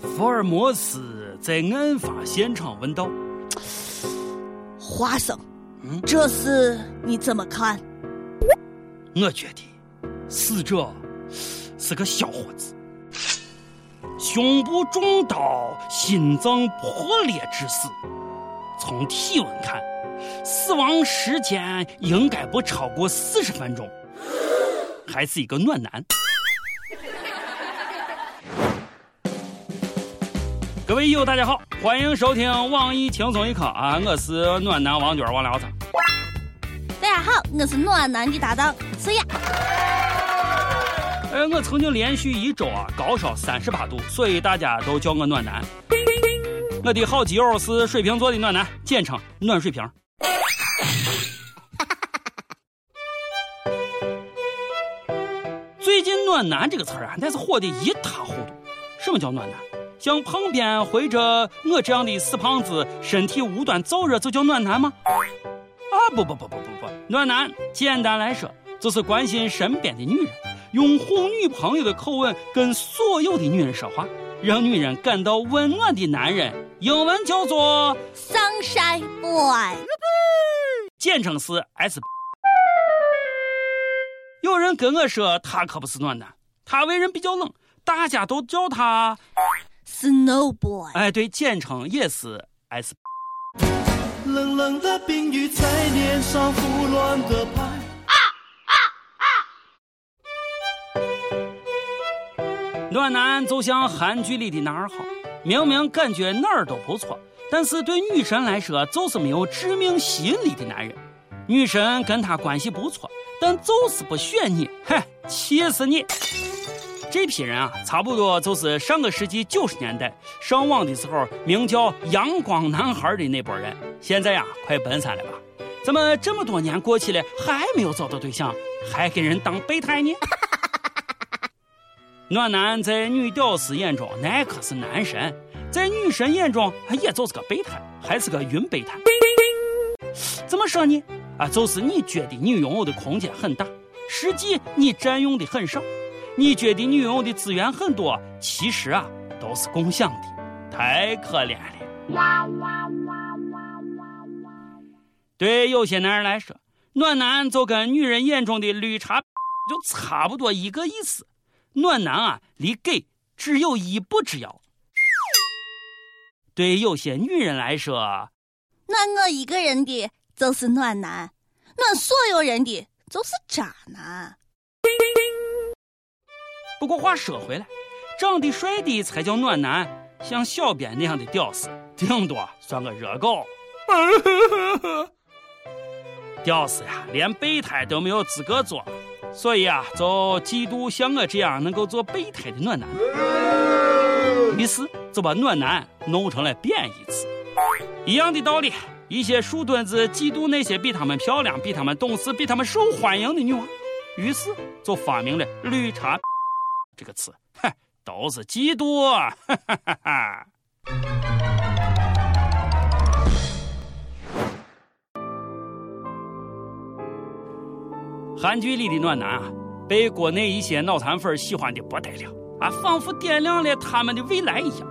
福尔摩斯在案发现场问道：“华生，这事你怎么看？”我觉得死者是个小伙子，胸部中刀，心脏破裂致死。从体温看，死亡时间应该不超过四十分钟，还是一个暖男。各位友，大家好，欢迎收听网易轻松一刻啊！我是暖男王娟王聊子。大家好，我是暖男的搭档思雅。哎，我曾经连续一周啊高烧三十八度，所以大家都叫我暖男。我的好基友是水瓶座的暖男，简称暖水瓶。最近“暖男”这个词儿啊，那是火的一塌糊涂。什么叫暖男？像旁边或者我这样的死胖子，身体无端燥热就叫暖男吗？啊不不不不不不，暖男简单来说就是关心身边的女人，用哄女朋友的口吻跟所有的女人说话，让女人感到温暖的男人，英文叫做 Sunshine Boy，简称是 S。有人跟我说他可不是暖男，他为人比较冷，大家都叫他。Snow Boy，哎，对，简称也是 S。冷冷的冰雨在脸上胡乱的拍。暖男就像韩剧里的男二号，明明感觉哪儿都不错，但是对女神来说就是没有致命吸引力的男人。女神跟他关系不错，但就是不选你，嗨，气死你！这批人啊，差不多就是上个世纪九十年代上网的时候名叫“阳光男孩”的那波人。现在呀，快奔三了吧？怎么这么多年过去了，还没有找到对象，还给人当备胎呢？暖男在女屌丝眼中那可是男神，在女神眼中也就是个备胎，还是个云备胎。怎么说呢？啊，就是你觉得你拥有的空间很大，实际你占用的很少。你觉得你拥有的资源很多，其实啊都是共享的，太可怜了。对有些男人来说，暖男就跟女人眼中的绿茶就差不多一个意思。暖男啊，离给只有一步之遥。对有些女人来说，暖我一个人的就是暖男，暖所有人的就是渣男。不过话说回来，长得帅的才叫暖男，像小编那样的屌丝，顶多算个热狗。屌丝呀，连备胎都没有资格做，所以啊，就嫉妒像我这样能够做备胎的暖男。于是就把暖男弄成了贬义词。一样的道理，一些树墩子嫉妒那些比他们漂亮、比他们懂事、比他们受欢迎的女娃，于是就发明了绿茶。这个词，哼，都是嫉妒。哈哈哈哈韩剧里的暖男啊，被国内一些脑残粉喜欢的不得了啊，仿佛点亮了他们的未来一样。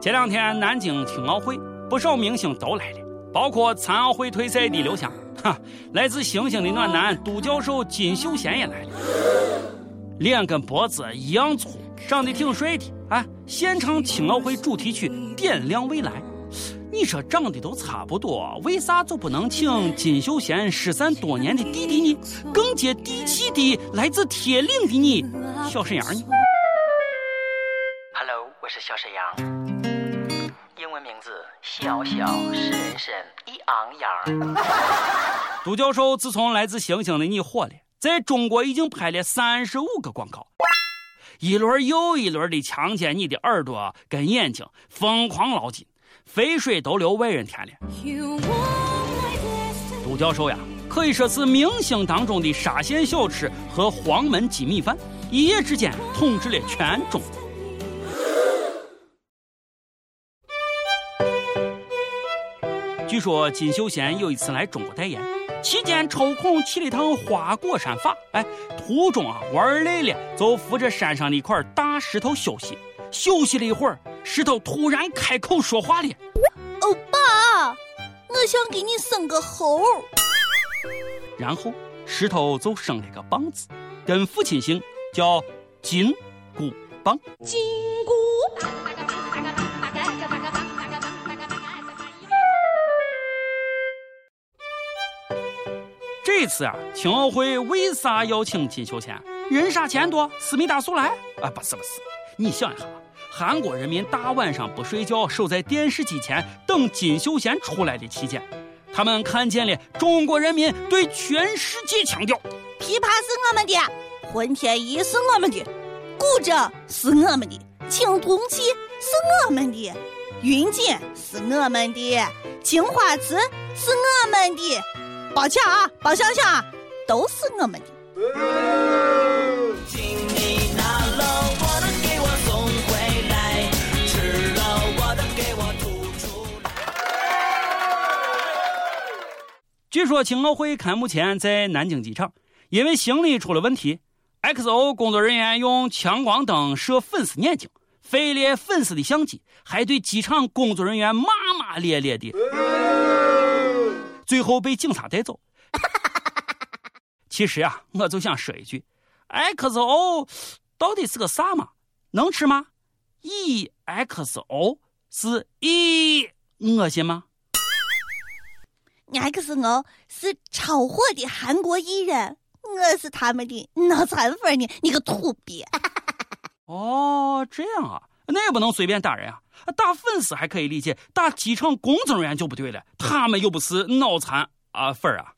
前两天南京青奥会，不少明星都来了，包括残奥会退赛的刘翔，哈，来自星星的暖男都教授金秀贤也来了。脸跟脖子一样粗，长得挺帅的啊！现场青奥会主题曲《点亮未来》，你说长得都差不多，为啥就不能请金秀贤失散多年的弟弟呢？更接地气的来自铁岭的你，小沈阳呢？Hello，我是小沈阳，英文名字小小是人参一昂扬。杜教授自从来自星星的你火了。在中国已经拍了三十五个广告，一轮又一轮的强奸你的耳朵跟眼睛，疯狂捞金，肥水都流外人田了。杜教授呀，可以说是明星当中的沙县小吃和黄焖鸡米饭，一夜之间统治了全中国。据说金秀贤有一次来中国代言。期间抽空去了趟花果山法，哎，途中啊玩累了，就扶着山上的一块大石头休息。休息了一会儿，石头突然开口说话了：“欧巴，我想给你生个猴。”然后石头就生了个棒子，跟父亲姓，叫金箍棒。金这次啊，青奥会为啥要请金秀贤？人傻钱多，思密达速来？啊，不是不是，你想一下，韩国人民大晚上不睡觉，守在电视机前等金秀贤出来的期间，他们看见了中国人民对全世界强调：琵琶是我们的，混天仪是我们的，古筝是我们的，青铜器是我们的，云锦是我们的，青花瓷是我们的，抱歉啊，包想想啊，都是我们的。请你拿了我的给我送回来，吃了我的给我吐出来。据说青奥会开幕前在南京机场，因为行李出了问题，XO 工作人员用强光灯射粉丝眼睛，飞了粉丝的相机，还对机场工作人员骂骂咧咧的，最后被警察带走。其实啊，我就想说一句，XO 到底是个啥嘛？能吃吗？EXO 是 E 恶心吗？XO 是超火的韩国艺人，我是他们的脑残粉呢，你个土鳖！哦，这样啊，那也不能随便打人啊！打粉丝还可以理解，打机场工作人员就不对了，他们又不是脑残啊粉啊！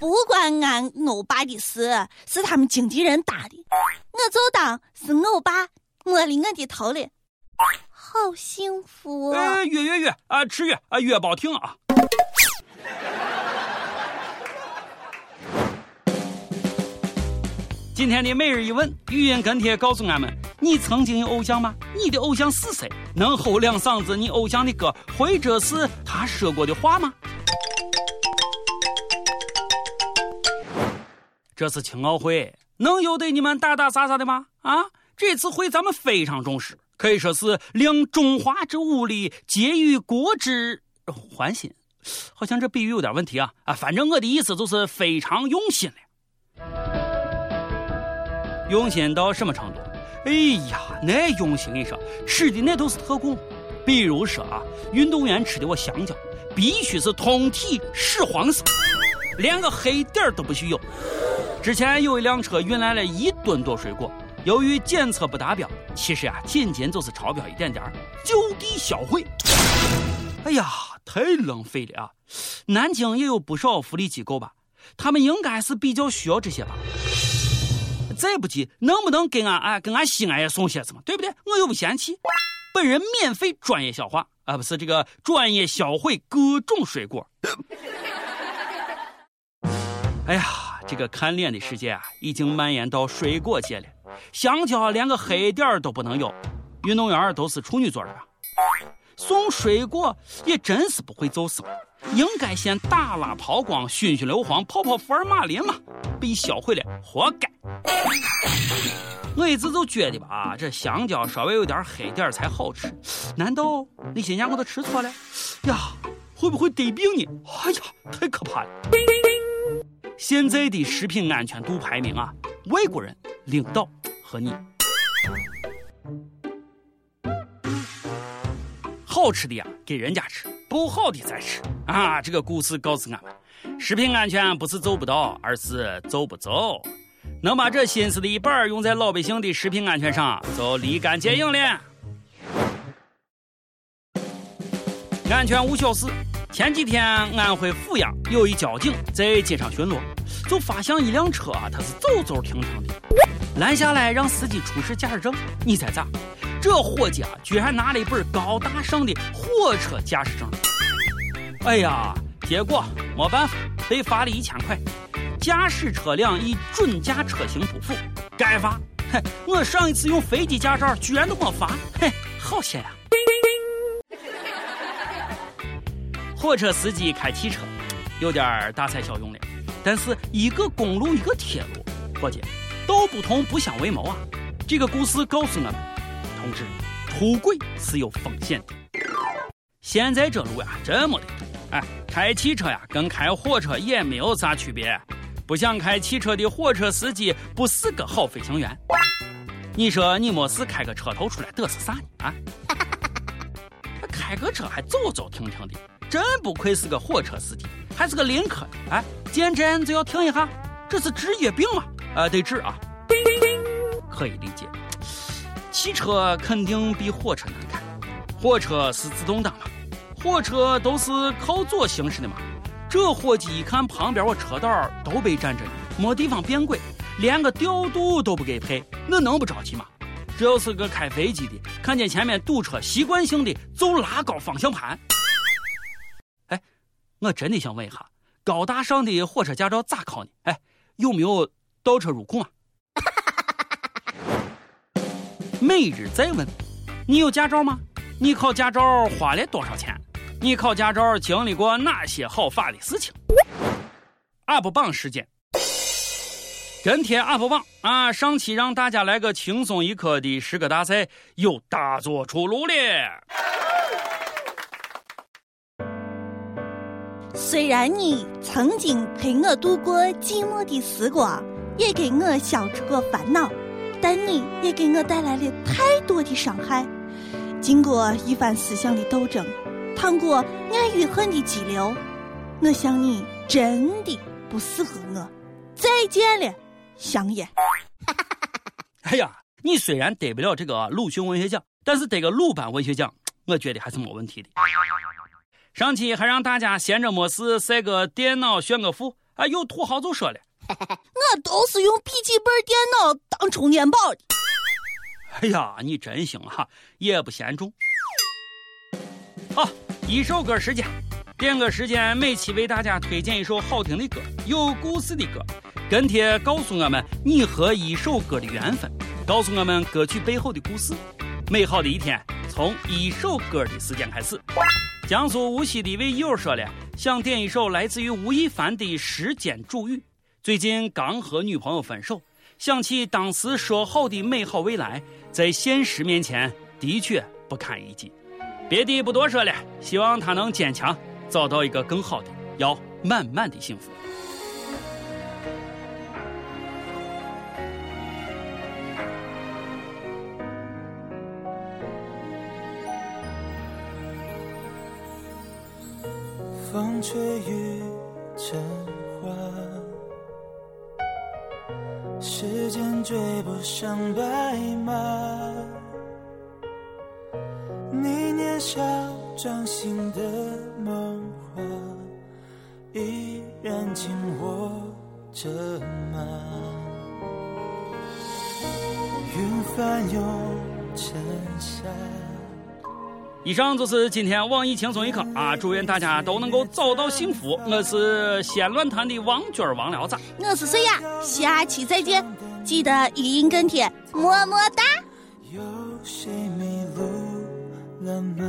不关俺欧巴的事，是他们经纪人打的，我就当是欧巴摸了我的头了，好幸福。哎，月月月啊，吃月啊，月包停啊。今天的每日一问语音跟帖告诉俺们：你曾经有偶像吗？你的偶像是谁？能吼两嗓子你偶像的歌，或者是他说过的话吗？这次青奥会能由得你们打打杀杀的吗？啊，这次会咱们非常重视，可以说是令中华之武力皆于国之欢心。好像这比喻有点问题啊啊！反正我的意思就是非常用心了，用心到什么程度？哎呀，那用心！你说吃的那都是特供，比如说啊，运动员吃的我香蕉必须是通体屎黄色，连个黑点都不许有。之前有一辆车运来了一吨多水果，由于检测不达标，其实啊，仅仅就是超标一点点就地销毁。哎呀，太浪费了啊！南京也有不少福利机构吧，他们应该是比较需要这些吧。再不济，能不能给俺哎，给俺西安也送些子嘛？对不对？我又不嫌弃，本人免费专业消化啊，不是这个专业销毁各种水果。哎呀！这个看脸的世界啊，已经蔓延到水果界了。香蕉连个黑点都不能有，运动员都是处女座的吧？送水果也真是不会做事，应该先打蜡抛光、熏熏硫磺、泡泡福尔马林嘛，被销毁了，活该！我一直就觉得吧，这香蕉稍微有点黑点才好吃，难道那些年我都吃错了？呀，会不会得病呢？哎呀，太可怕了！现在的食品安全度排名啊，外国人领导和你。好吃的呀，给人家吃；不好的再吃。啊，这个故事告诉俺们，食品安全不是做不到，而是做不走。能把这心思的一半用在老百姓的食品安全上，就立竿见影了。安全无小事。前几天，安徽阜阳有一交警在街上巡逻，就发现一辆车，他是走走停停的，拦下来让司机出示驾驶证。你猜咋？这伙计啊，居然拿了一本高大上的火车驾驶证。哎呀，结果没办法，被罚了一千块。驾驶车辆以准驾车型不符，该罚。嘿，我上一次用飞机驾照，居然都没罚。嘿，好险呀！火车司机开汽车，有点大材小用了。但是一个公路一个铁路，伙计，道不同不相为谋啊！这个故事告诉我们，同志，出轨是有风险的。现在这路呀，这么的堵。哎，开汽车呀，跟开火车也没有啥区别。不想开汽车的火车司机不是个好飞行员。你说你没事开个车头出来得是啥呢？啊？开个车还走走停停的，真不愧是个火车司机，还是个临科的。哎，见站就要停一下，这是职业病啊！啊，得治啊！可以理解，汽车肯定比火车难开。火车是自动挡嘛，火车都是靠左行驶的嘛。这伙计一看旁边我车道都被占着呢，没地方变轨，连个调度都不给配，那能不着急吗？这要是个开飞机的，看见前面堵车，习惯性的就拉高方向盘。哎，我真的想问一下，高大上的火车驾照咋考呢？哎，有没有倒车入库啊？每日再问：你有驾照吗？你考驾照花了多少钱？你考驾照经历过哪些好法的事情？UP 榜时间，跟帖 UP 榜啊！上期让大家来个轻松一刻的诗歌大赛，又大作出炉了。虽然你曾经陪我度过寂寞的时光，也给我消除过烦恼。但你也给我带来了太多的伤害。经过一番思想的斗争，趟过爱与恨的激流，我想你真的不适合我。再见了，香烟。哎呀，你虽然得不了这个鲁迅文学奖，但是得个鲁班文学奖，我觉得还是没问题的。上期还让大家闲着没事晒个电脑炫个富，啊，有土豪就说了。我都是用笔记本电脑当充电宝的。哎呀，你真行哈，也不嫌重。好，一首歌时间，点歌时间，每期为大家推荐一首好听的歌，有故事的歌。跟帖告诉我们你和一首歌的缘分，告诉我们歌曲背后的故事。美好的一天从一首歌的时间开始。江苏无锡的一位友说了，想点一首来自于吴亦凡的《时间煮雨》。最近刚和女朋友分手，想起当时说好的美好未来，在现实面前的确不堪一击。别的不多说了，希望他能坚强，找到一个更好的，要满满的幸福。风吹雨成。追不上白马，你年少掌心的梦话，依然紧握着吗？云翻涌成沙。以上就是今天网易轻松一刻啊！祝愿大家都能够找到幸福。我是先乱谈的王军王聊子，我是谁呀？下期再见，记得语音跟帖，么么哒。有谁迷路了吗？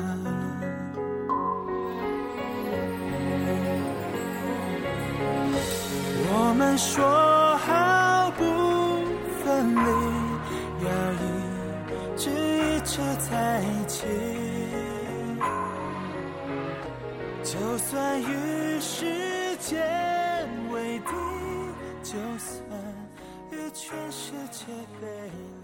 我们说好不分离，要一直一直在一起。就算与时间为敌，就算与全世界背离。